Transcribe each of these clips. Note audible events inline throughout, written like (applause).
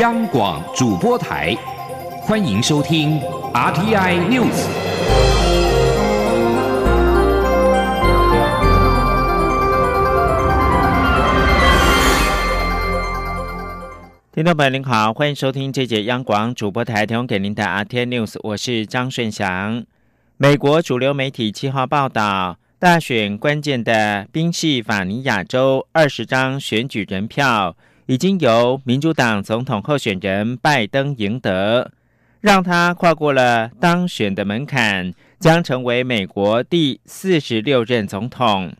央广主播台，欢迎收听 RTI News。听众朋友您好，欢迎收听这节央广主播台提供给您的 RTI News，我是张顺祥。美国主流媒体七号报道。大选关键的宾夕法尼亚州二十张选举人票已经由民主党总统候选人拜登赢得，让他跨过了当选的门槛，将成为美国第四十六任总统。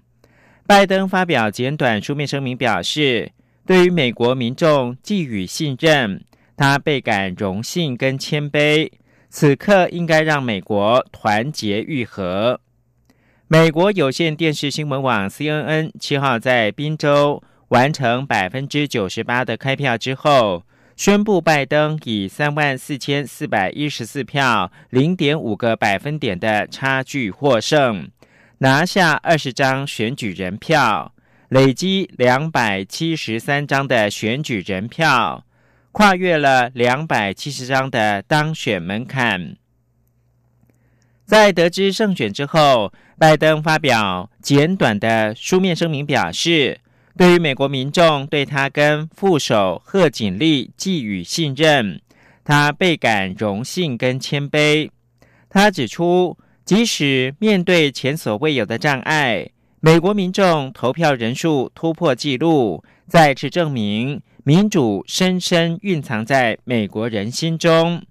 拜登发表简短书面声明，表示对于美国民众寄予信任，他倍感荣幸跟谦卑。此刻应该让美国团结愈合。美国有线电视新闻网 CNN 七号在宾州完成百分之九十八的开票之后，宣布拜登以三万四千四百一十四票、零点五个百分点的差距获胜，拿下二十张选举人票，累积两百七十三张的选举人票，跨越了两百七十张的当选门槛。在得知胜选之后，拜登发表简短的书面声明，表示对于美国民众对他跟副手贺锦丽寄予信任，他倍感荣幸跟谦卑。他指出，即使面对前所未有的障碍，美国民众投票人数突破纪录，再次证明民主深深蕴藏在美国人心中。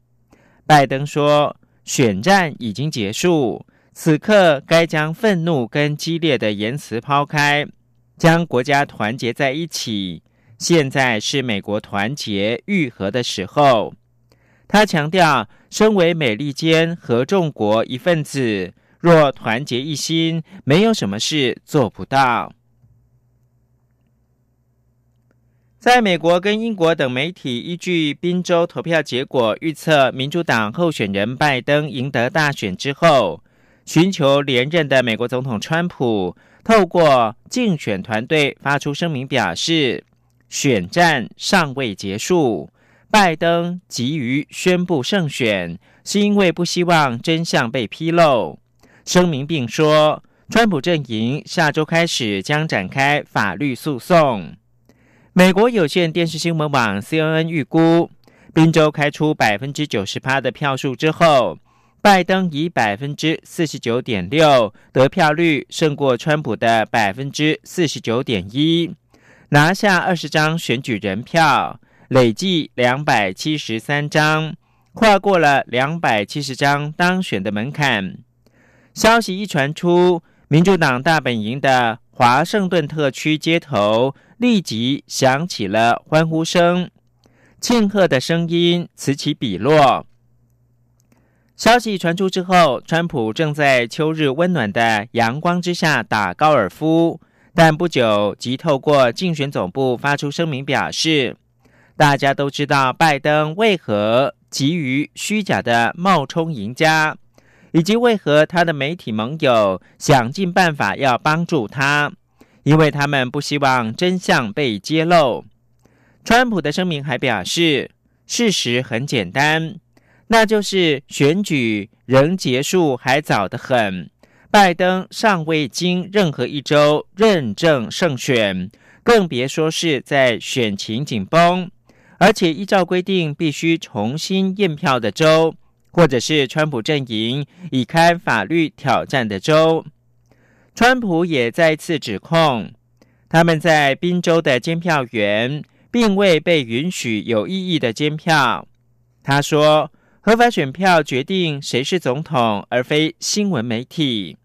拜登说。选战已经结束，此刻该将愤怒跟激烈的言辞抛开，将国家团结在一起。现在是美国团结愈合的时候。他强调，身为美利坚合众国一份子，若团结一心，没有什么事做不到。在美国跟英国等媒体依据宾州投票结果预测民主党候选人拜登赢得大选之后，寻求连任的美国总统川普透过竞选团队发出声明，表示选战尚未结束，拜登急于宣布胜选是因为不希望真相被披露。声明并说，川普阵营下周开始将展开法律诉讼。美国有线电视新闻网 CNN 预估，宾州开出百分之九十八的票数之后，拜登以百分之四十九点六得票率胜过川普的百分之四十九点一，拿下二十张选举人票，累计两百七十三张，跨过了两百七十张当选的门槛。消息一传出，民主党大本营的华盛顿特区街头。立即响起了欢呼声，庆贺的声音此起彼落。消息传出之后，川普正在秋日温暖的阳光之下打高尔夫，但不久即透过竞选总部发出声明，表示大家都知道拜登为何急于虚假的冒充赢家，以及为何他的媒体盟友想尽办法要帮助他。因为他们不希望真相被揭露。川普的声明还表示，事实很简单，那就是选举仍结束还早得很，拜登尚未经任何一州认证胜选，更别说是在选情紧绷，而且依照规定必须重新验票的州，或者是川普阵营已开法律挑战的州。川普也再次指控，他们在宾州的监票员并未被允许有异议的监票。他说：“合法选票决定谁是总统，而非新闻媒体。”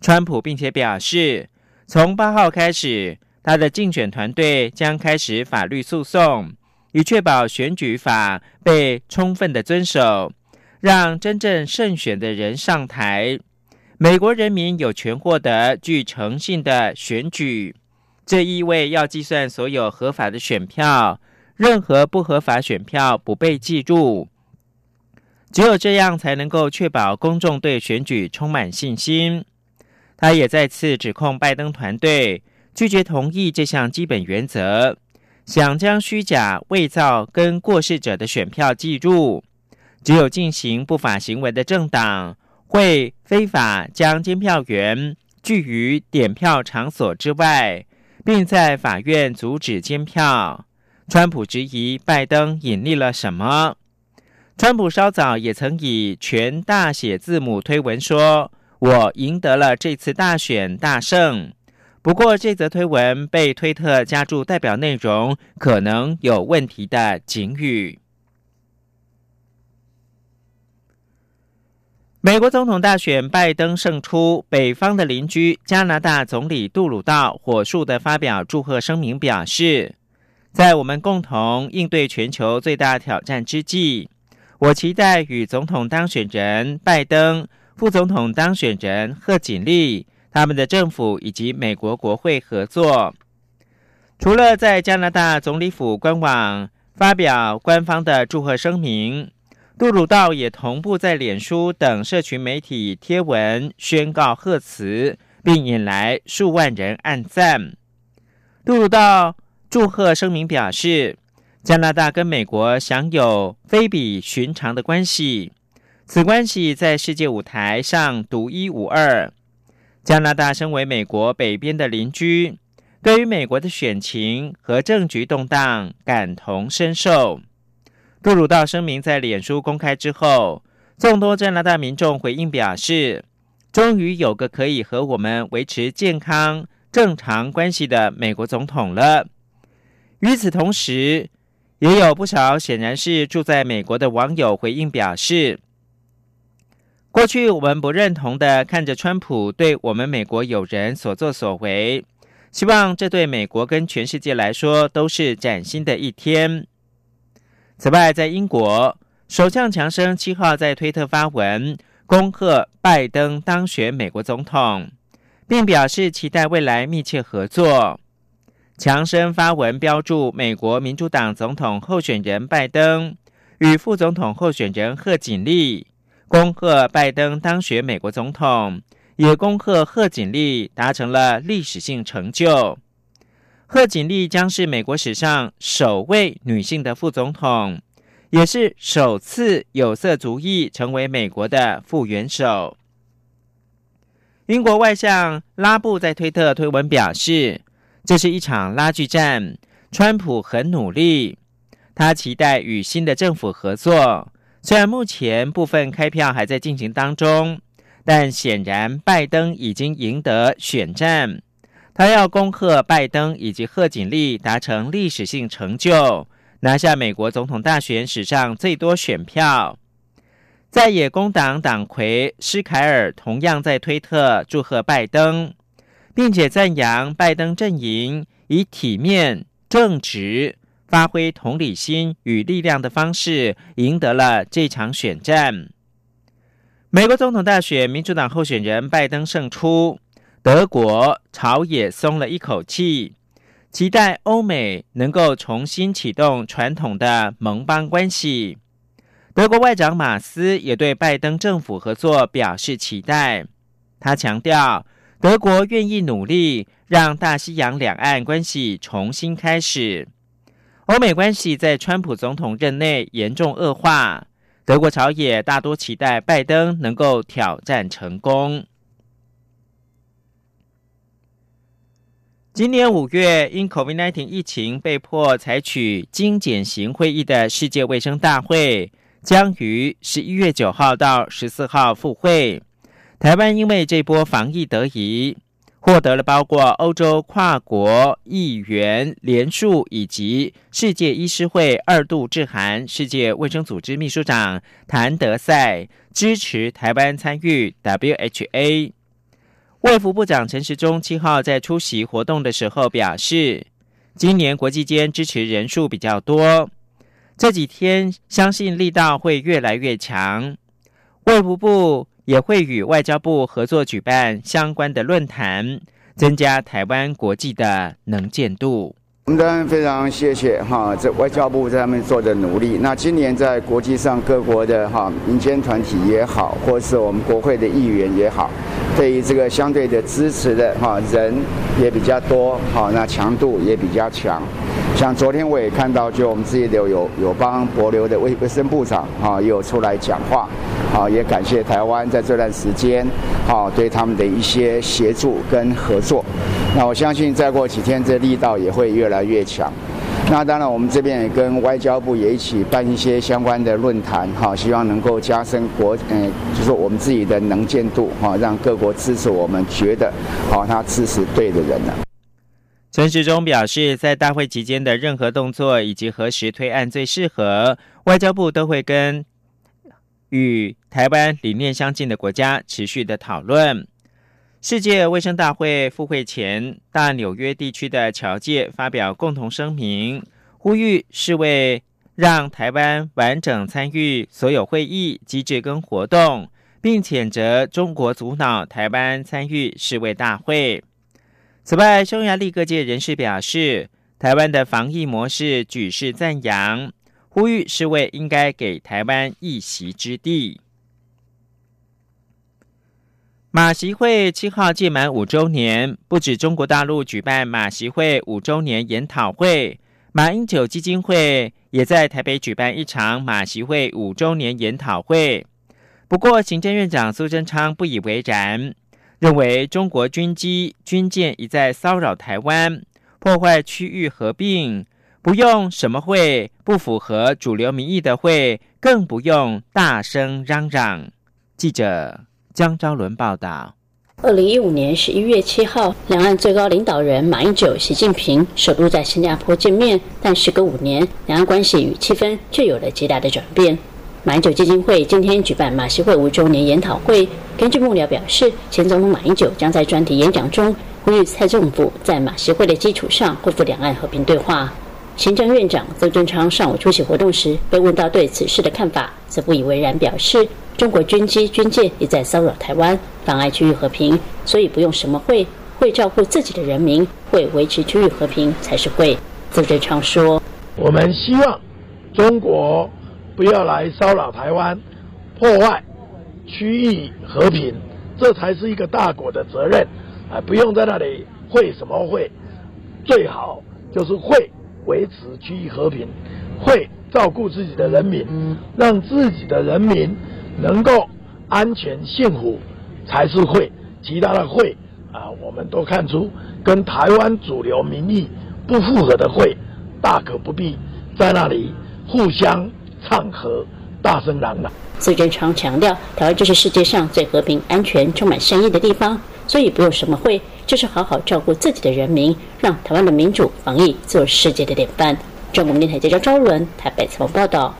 川普并且表示，从八号开始，他的竞选团队将开始法律诉讼，以确保选举法被充分的遵守，让真正胜选的人上台。美国人民有权获得具诚信的选举，这意味要计算所有合法的选票，任何不合法选票不被计入。只有这样才能够确保公众对选举充满信心。他也再次指控拜登团队拒绝同意这项基本原则，想将虚假、伪造跟过世者的选票计入。只有进行不法行为的政党会非法将监票员拒于点票场所之外，并在法院阻止监票。川普质疑拜登隐匿了什么？川普稍早也曾以全大写字母推文说：“我赢得了这次大选大胜。”不过，这则推文被推特加注代表内容可能有问题的警语。美国总统大选，拜登胜出。北方的邻居加拿大总理杜鲁道火速的发表祝贺声明，表示：“在我们共同应对全球最大挑战之际，我期待与总统当选人拜登、副总统当选人贺锦丽他们的政府以及美国国会合作。”除了在加拿大总理府官网发表官方的祝贺声明。杜鲁道也同步在脸书等社群媒体贴文宣告贺词，并引来数万人按赞。杜鲁道祝贺声明表示，加拿大跟美国享有非比寻常的关系，此关系在世界舞台上独一无二。加拿大身为美国北边的邻居，对于美国的选情和政局动荡感同身受。杜鲁道声明在脸书公开之后，众多加拿大民众回应表示：“终于有个可以和我们维持健康正常关系的美国总统了。”与此同时，也有不少显然是住在美国的网友回应表示：“过去我们不认同的看着川普对我们美国友人所作所为，希望这对美国跟全世界来说都是崭新的一天。”此外，在英国，首相强生七号在推特发文恭贺拜登当选美国总统，并表示期待未来密切合作。强生发文标注美国民主党总统候选人拜登与副总统候选人贺锦丽，恭贺拜登当选美国总统，也恭贺贺锦丽达成了历史性成就。贺锦丽将是美国史上首位女性的副总统，也是首次有色族裔成为美国的副元首。英国外相拉布在推特推文表示：“这是一场拉锯战，川普很努力，他期待与新的政府合作。虽然目前部分开票还在进行当中，但显然拜登已经赢得选战。”他要恭贺拜登以及贺锦丽达成历史性成就，拿下美国总统大选史上最多选票。在野工党党魁施凯尔同样在推特祝贺拜登，并且赞扬拜登阵营以体面、正直、发挥同理心与力量的方式赢得了这场选战。美国总统大选，民主党候选人拜登胜出。德国朝野松了一口气，期待欧美能够重新启动传统的盟邦关系。德国外长马斯也对拜登政府合作表示期待。他强调，德国愿意努力让大西洋两岸关系重新开始。欧美关系在川普总统任内严重恶化，德国朝野大多期待拜登能够挑战成功。今年五月，因 COVID-19 疫情被迫采取精简型会议的世界卫生大会，将于十一月九号到十四号复会。台湾因为这波防疫得宜，获得了包括欧洲跨国议员联署以及世界医师会二度致函世界卫生组织秘书长谭德赛，支持台湾参与 WHA。卫福部长陈时中七号在出席活动的时候表示，今年国际间支持人数比较多，这几天相信力道会越来越强。卫福部也会与外交部合作举办相关的论坛，增加台湾国际的能见度。我们当然非常谢谢哈，这外交部在上面做的努力。那今年在国际上各国的哈民间团体也好，或是我们国会的议员也好，对于这个相对的支持的哈人也比较多，哈，那强度也比较强。像昨天我也看到，就我们自己的有有帮博流的卫卫生部长啊，也有出来讲话，啊，也感谢台湾在这段时间啊对他们的一些协助跟合作。那我相信再过几天，这力道也会越来越强。那当然，我们这边也跟外交部也一起办一些相关的论坛，哈，希望能够加深国，嗯，就是我们自己的能见度，哈，让各国支持我们觉得，好，他支持对的人呢。陈时中表示，在大会期间的任何动作以及何时推案最适合，外交部都会跟与台湾理念相近的国家持续的讨论。世界卫生大会复会前，大纽约地区的侨界发表共同声明，呼吁世卫让台湾完整参与所有会议机制跟活动，并谴责中国阻挠台湾参与世卫大会。此外，匈牙利各界人士表示，台湾的防疫模式举世赞扬，呼吁世卫应该给台湾一席之地。马习会七号届满五周年，不止中国大陆举办马习会五周年研讨会，马英九基金会也在台北举办一场马习会五周年研讨会。不过，行政院长苏贞昌不以为然，认为中国军机军舰一再骚扰台湾，破坏区域合并，不用什么会，不符合主流民意的会，更不用大声嚷嚷。记者。江昭伦报道：二零一五年十一月七号，两岸最高领导人马英九、习近平首度在新加坡见面，但时隔五年，两岸关系与气氛却有了极大的转变。马英九基金会今天举办马习会五周年研讨会，根据幕僚表示，前总统马英九将在专题演讲中呼吁蔡政府在马习会的基础上恢复两岸和平对话。行政院长曾正昌上午出席活动时，被问到对此事的看法，则不以为然，表示。中国军机军舰也在骚扰台湾，妨碍区域和平，所以不用什么会，会照顾自己的人民，会维持区域和平才是会。邹正昌说：“我们希望中国不要来骚扰台湾，破坏区域和平，这才是一个大国的责任啊！不用在那里会什么会，最好就是会维持区域和平，会照顾自己的人民，让自己的人民。”能够安全幸福才是会，其他的会啊，我们都看出跟台湾主流民意不符合的会，大可不必在那里互相唱和、大声嚷嚷。苏贞昌强调，台湾就是世界上最和平、安全、充满善意的地方，所以不用什么会，就是好好照顾自己的人民，让台湾的民主防疫做世界的典范。中国电台记者周伦台北采访报道。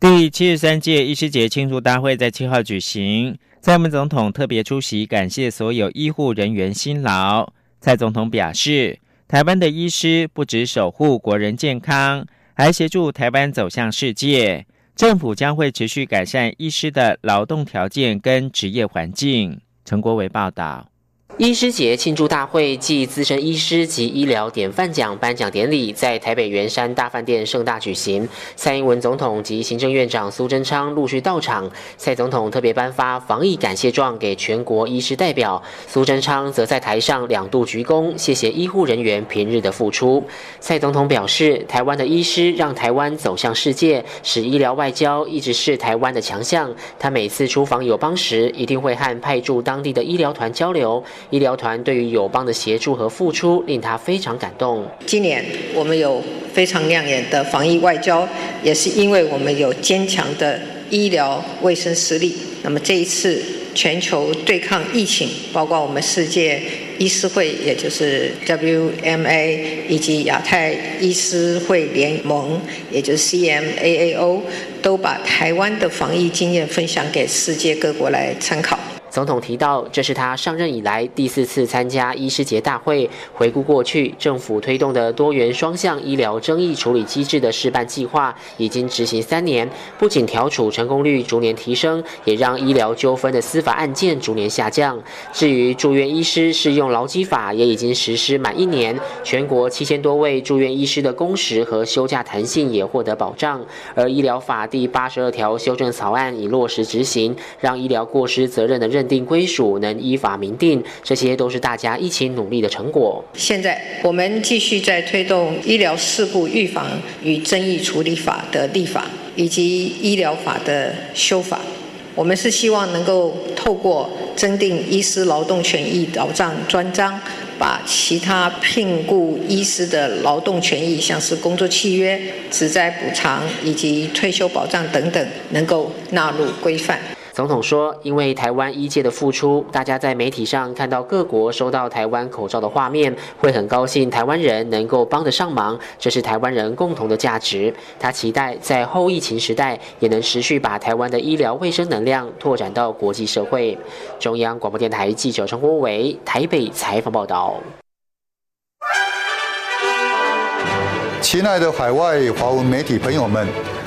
第七十三届医师节庆祝大会在七号举行，蔡英文总统特别出席，感谢所有医护人员辛劳。蔡总统表示，台湾的医师不止守护国人健康，还协助台湾走向世界。政府将会持续改善医师的劳动条件跟职业环境。陈国伟报道。医师节庆祝大会暨资深医师及医疗典范奖颁奖典礼在台北圆山大饭店盛大举行。蔡英文总统及行政院长苏贞昌陆续到场。蔡总统特别颁发防疫感谢状给全国医师代表，苏贞昌则在台上两度鞠躬，谢谢医护人员平日的付出。蔡总统表示，台湾的医师让台湾走向世界，使医疗外交一直是台湾的强项。他每次出访友邦时，一定会和派驻当地的医疗团交流。医疗团对于友邦的协助和付出，令他非常感动。今年我们有非常亮眼的防疫外交，也是因为我们有坚强的医疗卫生实力。那么这一次全球对抗疫情，包括我们世界医师会，也就是 WMA，以及亚太医师会联盟，也就是 CMAAO，都把台湾的防疫经验分享给世界各国来参考。总统提到，这是他上任以来第四次参加医师节大会。回顾过去，政府推动的多元双向医疗争议处理机制的示范计划已经执行三年，不仅调处成功率逐年提升，也让医疗纠纷的司法案件逐年下降。至于住院医师适用劳基法，也已经实施满一年，全国七千多位住院医师的工时和休假弹性也获得保障。而医疗法第八十二条修正草案已落实执行，让医疗过失责任的认定归属能依法明定，这些都是大家一起努力的成果。现在我们继续在推动医疗事故预防与争议处理法的立法，以及医疗法的修法。我们是希望能够透过增订医师劳动权益保障专章，把其他聘雇医师的劳动权益，像是工作契约、职灾补偿以及退休保障等等，能够纳入规范。总统说：“因为台湾医界的付出，大家在媒体上看到各国收到台湾口罩的画面，会很高兴台湾人能够帮得上忙，这是台湾人共同的价值。他期待在后疫情时代，也能持续把台湾的医疗卫生能量拓展到国际社会。”中央广播电台记者陈国伟台北采访报道。亲爱的海外华文媒体朋友们。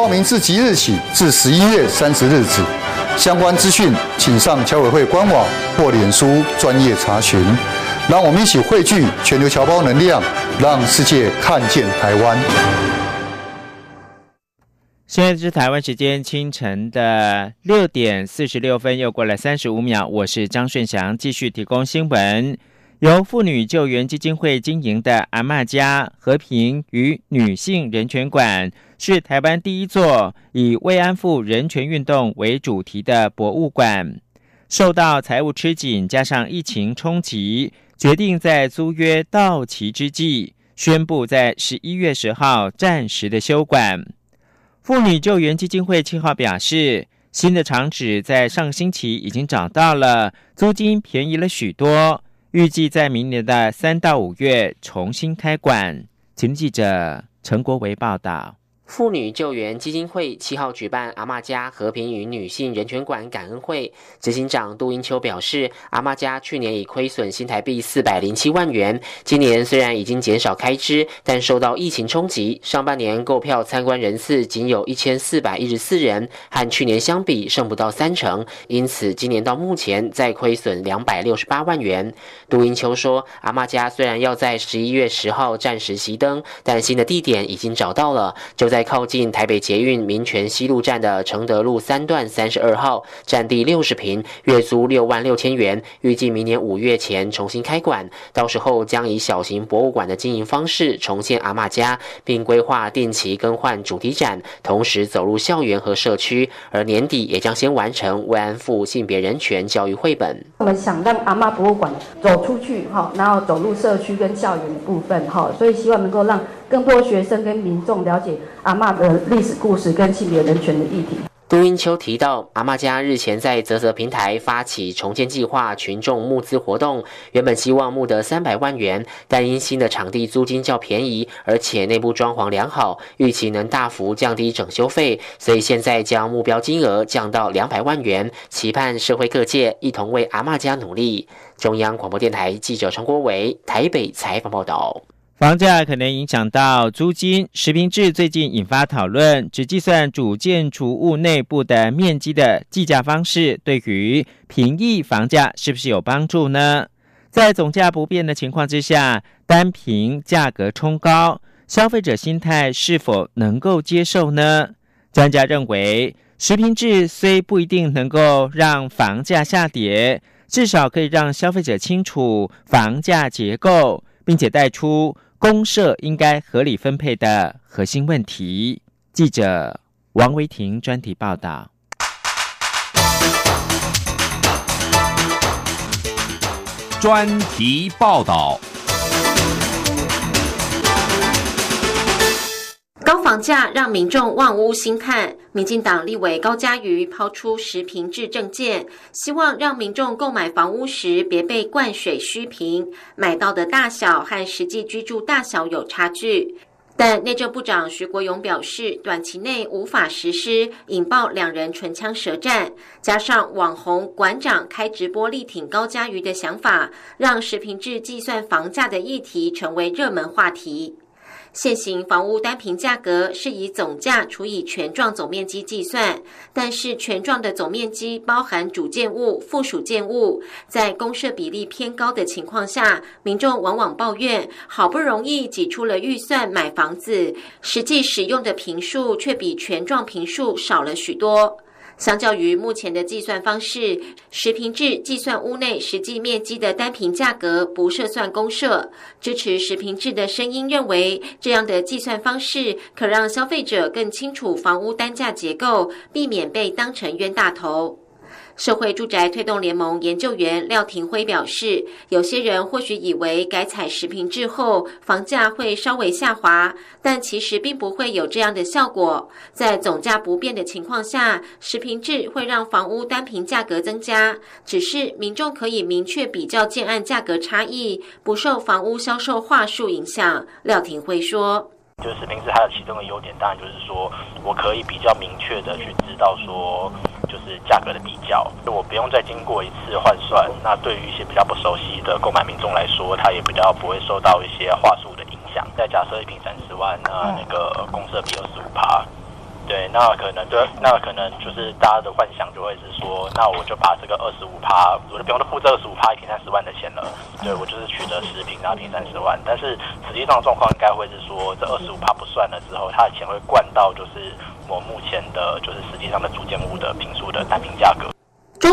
报名自即日起至十一月三十日止，相关资讯请上侨委会官网或脸书专业查询。让我们一起汇聚全球侨胞能量，让世界看见台湾。现在是台湾时间清晨的六点四十六分，又过了三十五秒。我是张顺祥，继续提供新闻。由妇女救援基金会经营的阿嬷家和平与女性人权馆，是台湾第一座以慰安妇人权运动为主题的博物馆。受到财务吃紧，加上疫情冲击，决定在租约到期之际，宣布在十一月十号暂时的休馆。妇女救援基金会七号表示，新的场址在上星期已经找到了，租金便宜了许多。预计在明年的三到五月重新开馆。请记者陈国维报道。妇女救援基金会七号举办阿妈家和平与女性人权馆感恩会，执行长杜英秋表示，阿妈家去年已亏损新台币四百零七万元，今年虽然已经减少开支，但受到疫情冲击，上半年购票参观人次仅有一千四百一十四人，和去年相比剩不到三成，因此今年到目前再亏损两百六十八万元。杜英秋说，阿妈家虽然要在十一月十号暂时熄灯，但新的地点已经找到了，就在在。靠近台北捷运民权西路站的承德路三段三十二号，占地六十平，月租六万六千元。预计明年五月前重新开馆，到时候将以小型博物馆的经营方式重现阿嬷家，并规划定期更换主题展，同时走入校园和社区。而年底也将先完成慰安妇性别人权教育绘本。我们想让阿嬷博物馆走出去哈，然后走入社区跟校园的部分哈，所以希望能够让。更多学生跟民众了解阿嬷的历史故事跟性别人权的议题。杜英秋提到，阿嬷家日前在泽泽平台发起重建计划群众募资活动，原本希望募得三百万元，但因新的场地租金较便宜，而且内部装潢良好，预期能大幅降低整修费，所以现在将目标金额降到两百万元，期盼社会各界一同为阿嬷家努力。中央广播电台记者陈国伟台北采访报道。房价可能影响到租金，实平制最近引发讨论，只计算主建筑物内部的面积的计价方式，对于平抑房价是不是有帮助呢？在总价不变的情况之下，单凭价格冲高，消费者心态是否能够接受呢？专家认为，实平制虽不一定能够让房价下跌，至少可以让消费者清楚房价结构，并且带出。公社应该合理分配的核心问题。记者王维婷专题报道。专题报道。房价让民众望屋兴叹，民进党立委高嘉瑜抛出实平制政见，希望让民众购买房屋时别被灌水虚平，买到的大小和实际居住大小有差距。但内政部长徐国勇表示，短期内无法实施，引爆两人唇枪舌战。加上网红馆长开直播力挺高嘉瑜的想法，让实平制计算房价的议题成为热门话题。现行房屋单平价格是以总价除以全幢总面积计算，但是全幢的总面积包含主建物、附属建物，在公设比例偏高的情况下，民众往往抱怨，好不容易挤出了预算买房子，实际使用的平数却比全幢平数少了许多。相较于目前的计算方式，实平制计算屋内实际面积的单平价格，不设算公设。支持实平制的声音认为，这样的计算方式可让消费者更清楚房屋单价结构，避免被当成冤大头。社会住宅推动联盟研究员廖廷辉表示，有些人或许以为改采实平制后房价会稍微下滑，但其实并不会有这样的效果。在总价不变的情况下，实平制会让房屋单平价格增加，只是民众可以明确比较建案价格差异，不受房屋销售话术影响。廖廷辉说。就是实名制它的其中的优点，当然就是说我可以比较明确的去知道说，就是价格的比较，就我不用再经过一次换算。那对于一些比较不熟悉的购买民众来说，他也比较不会受到一些话术的影响。再假设一瓶三十万，那那个公社比二十五趴。对，那可能对，那可能就是大家的幻想就会是说，那我就把这个二十五趴，我就不用付这二十五趴一平三十万的钱了。对我就是取得十平，然后平三十万。但是实际上状况应该会是说，这二十五趴不算了之后，他的钱会灌到就是我目前的，就是实际上的主建物的平数的单平价格。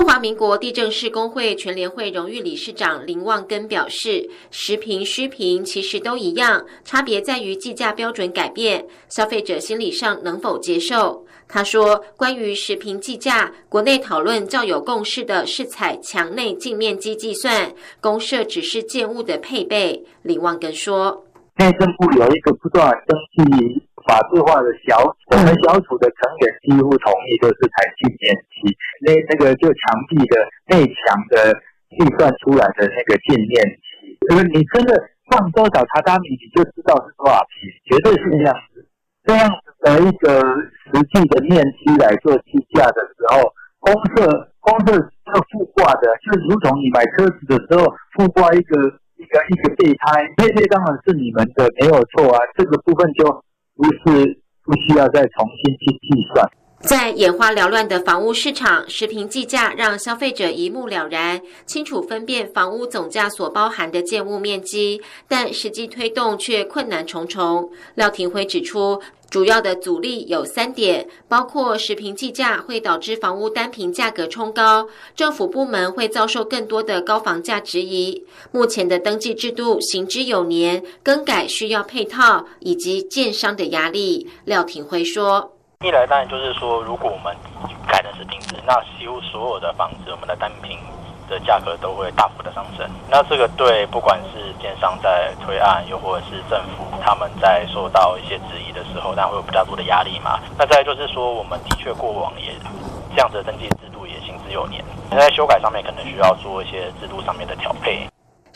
中华民国地政士工会全联会荣誉理事长林旺根表示，实平虚平其实都一样，差别在于计价标准改变，消费者心理上能否接受。他说，关于实平计价，国内讨论较有共识的是采墙内净面积计算，公社只是建物的配备。林旺根说，内政部有一个不断登记。法制化的小我们小组的成员几乎同意，就是采净面积，那那个就墙壁的内墙的计算出来的那个净面积，就是你真的放多少榻榻米，你就知道是多少平，绝对是这样子。这样子的一个实际的面积来做计价的时候，公设公设要附挂的，就如同你买车子的时候附挂一个一个一个备胎，配备当然是你们的没有错啊，这个部分就。不是不需要再重新去计算。在眼花缭乱的房屋市场，实平计价让消费者一目了然，清楚分辨房屋总价所包含的建物面积，但实际推动却困难重重。廖廷辉指出。主要的阻力有三点，包括食品计价会导致房屋单平价格冲高，政府部门会遭受更多的高房价质疑。目前的登记制度行之有年，更改需要配套以及建商的压力。廖廷辉说：“一来当然就是说，如果我们改的是平制，那几乎所有的房子，我们的单平。”的价格都会大幅的上升，那这个对不管是建商在推案，又或者是政府他们在受到一些质疑的时候，那会有比较多的压力嘛。那再就是说，我们的确过往也这样子的登记制度也行之有年，在修改上面可能需要做一些制度上面的调配。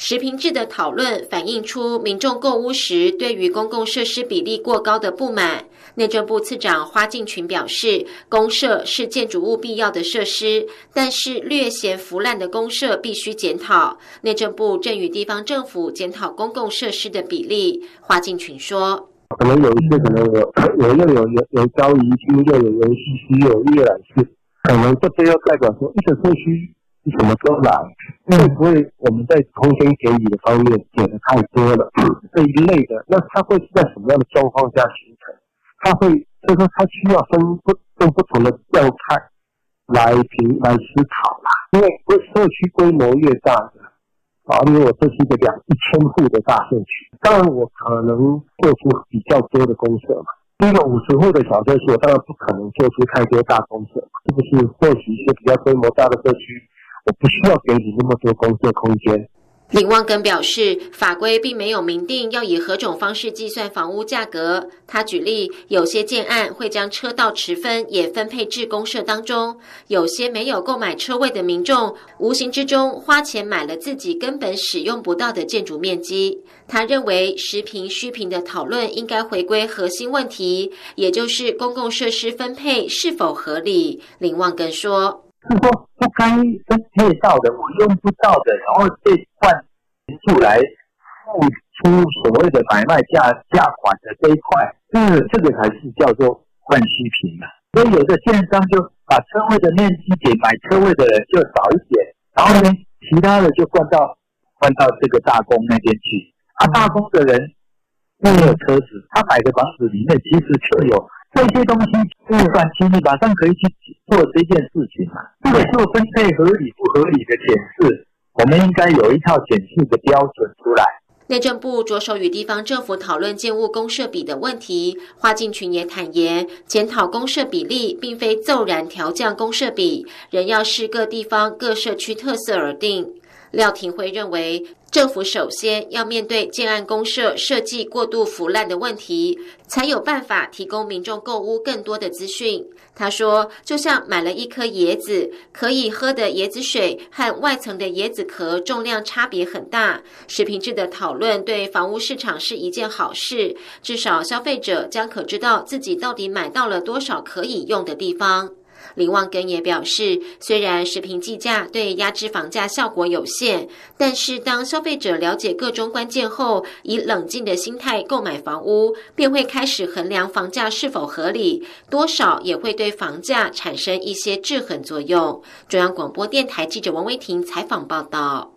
实平制的讨论反映出民众购屋时对于公共设施比例过高的不满。内政部次长花敬群表示，公设是建筑物必要的设施，但是略显腐烂的公设必须检讨。内政部正与地方政府检讨公共设施的比例。花敬群说：“可能有一些可能有 (coughs) 有又有有有高宜区，又有游戏区，有阅览室，可能这些又代表说一个社区。”是什么时候来？会不会我们在空间给予的方面给的太多了？这一类的，那它会是在什么样的状况下形成？它会，所以说它需要分不分不同的状态来评来思考啦。因为社区规模越大的啊，因为我这是一个两一千户的大社区，当然我可能做出比较多的公社嘛。一个五十户的小社区，我当然不可能做出太多大公社，是不是？或许一些比较规模大的社区。我不需要给你那么多工作空间。林旺根表示，法规并没有明定要以何种方式计算房屋价格。他举例，有些建案会将车道持分也分配至公社当中，有些没有购买车位的民众，无形之中花钱买了自己根本使用不到的建筑面积。他认为，实平虚平的讨论应该回归核心问题，也就是公共设施分配是否合理。林旺根说。是说不该分配到的，我用不到的，然后这块钱出来付出所谓的买卖价价款的这一块，这这个才是叫做换虚平啊。所以有的建商就把车位的面积给买车位的人就少一点，然后呢，其他的就换到换到这个大工那边去。啊，大工的人没有车子，他买的房子里面其实就有。这些东西不算轻易，马上可以去做这件事情嘛？这个做分配合理不合理的检视，我们应该有一套检视的标准出来。内政部着手与地方政府讨论建物公社比的问题，花敬群也坦言，检讨公社比例并非骤然调降公社比，仍要视各地方各社区特色而定。廖廷辉认为。政府首先要面对建案公社设计过度腐烂的问题，才有办法提供民众购屋更多的资讯。他说：“就像买了一颗椰子，可以喝的椰子水和外层的椰子壳重量差别很大。食品质的讨论对房屋市场是一件好事，至少消费者将可知道自己到底买到了多少可以用的地方。”林旺根也表示，虽然食品计价对压制房价效果有限，但是当消费者了解各种关键后，以冷静的心态购买房屋，便会开始衡量房价是否合理，多少也会对房价产生一些制衡作用。中央广播电台记者王威婷采访报道。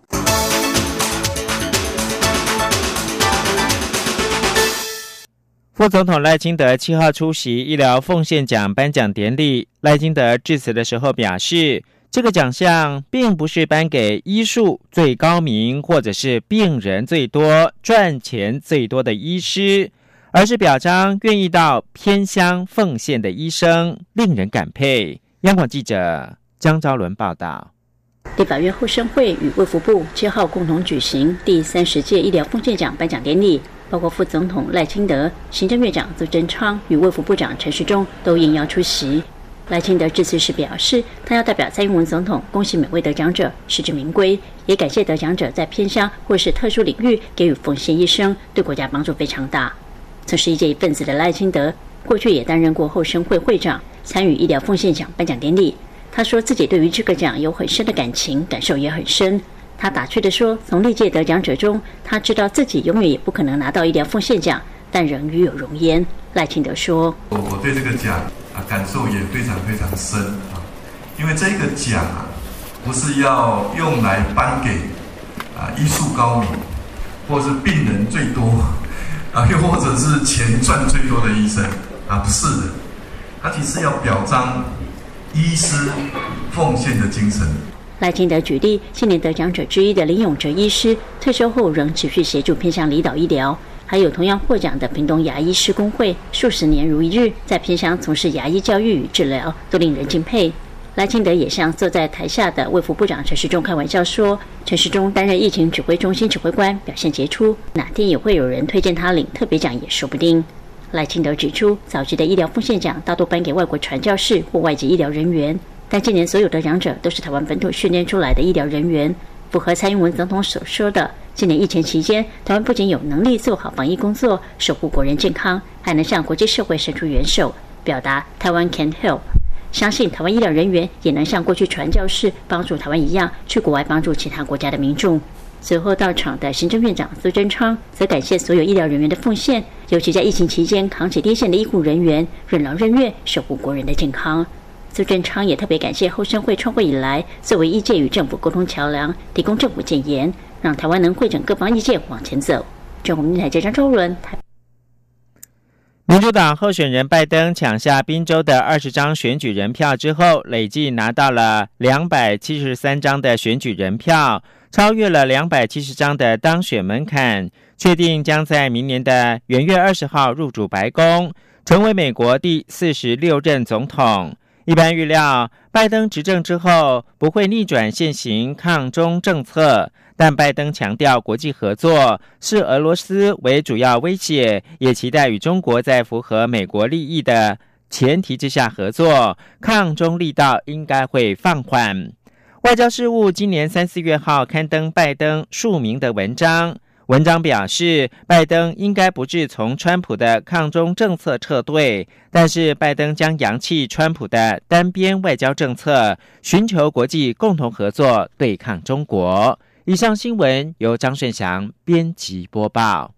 副总统赖清德七号出席医疗奉献奖颁奖典礼。赖清德致辞的时候表示，这个奖项并不是颁给医术最高明或者是病人最多、赚钱最多的医师，而是表彰愿意到偏乡奉献的医生，令人感佩。央广记者江昭伦报道。立法院后生会与卫福部七号共同举行第三十届医疗奉献奖颁奖典礼。包括副总统赖清德、行政院长苏贞昌与卫福部长陈时中都应邀出席。赖清德致辞时表示，他要代表蔡英文总统恭喜每位得奖者，实至名归，也感谢得奖者在偏乡或是特殊领域给予奉献一生，对国家帮助非常大。曾是一届一份子的赖清德，过去也担任过后生会会长，参与医疗奉献奖颁奖典礼。他说自己对于这个奖有很深的感情，感受也很深。他打趣地说：“从历届得奖者中，他知道自己永远也不可能拿到医疗奉献奖，但仍与有荣焉。”赖清德说：“我我对这个奖啊感受也非常非常深啊，因为这个奖啊不是要用来颁给啊医术高明，或是病人最多啊，又或者是钱赚最多的医生啊，不是的，他其实要表彰医师奉献的精神。”赖清德举例，今年得奖者之一的林永哲医师，退休后仍持续协助偏向离岛医疗；还有同样获奖的屏东牙医师工会，数十年如一日在偏乡从事牙医教育与治疗，都令人敬佩。赖清德也向坐在台下的卫福部长陈时中开玩笑说：“陈时中担任疫情指挥中心指挥官，表现杰出，哪天也会有人推荐他领特别奖也说不定。”赖清德指出，早期的医疗奉献奖大多颁给外国传教士或外籍医疗人员。但今年所有的奖者都是台湾本土训练出来的医疗人员，符合蔡英文总统所说的：今年疫情期间，台湾不仅有能力做好防疫工作，守护国人健康，还能向国际社会伸出援手，表达台湾 can help。相信台湾医疗人员也能像过去传教士帮助台湾一样，去国外帮助其他国家的民众。随后到场的行政院长苏贞昌则感谢所有医疗人员的奉献，尤其在疫情期间扛起第一线的医护人员，任劳任怨，守护国人的健康。苏贞昌也特别感谢后生会创会以来，作为医界与政府沟通桥梁，提供政府建言，让台湾能会诊各方意见往前走。中国民台记者周伦台。民主党候选人拜登抢下宾州的二十张选举人票之后，累计拿到了两百七十三张的选举人票，超越了两百七十张的当选门槛，确定将在明年的元月二十号入主白宫，成为美国第四十六任总统。一般预料，拜登执政之后不会逆转现行抗中政策，但拜登强调，国际合作是俄罗斯为主要威胁，也期待与中国在符合美国利益的前提之下合作，抗中力道应该会放缓。外交事务今年三四月号刊登拜登署名的文章。文章表示，拜登应该不致从川普的抗中政策撤退，但是拜登将扬弃川普的单边外交政策，寻求国际共同合作对抗中国。以上新闻由张顺祥编辑播报。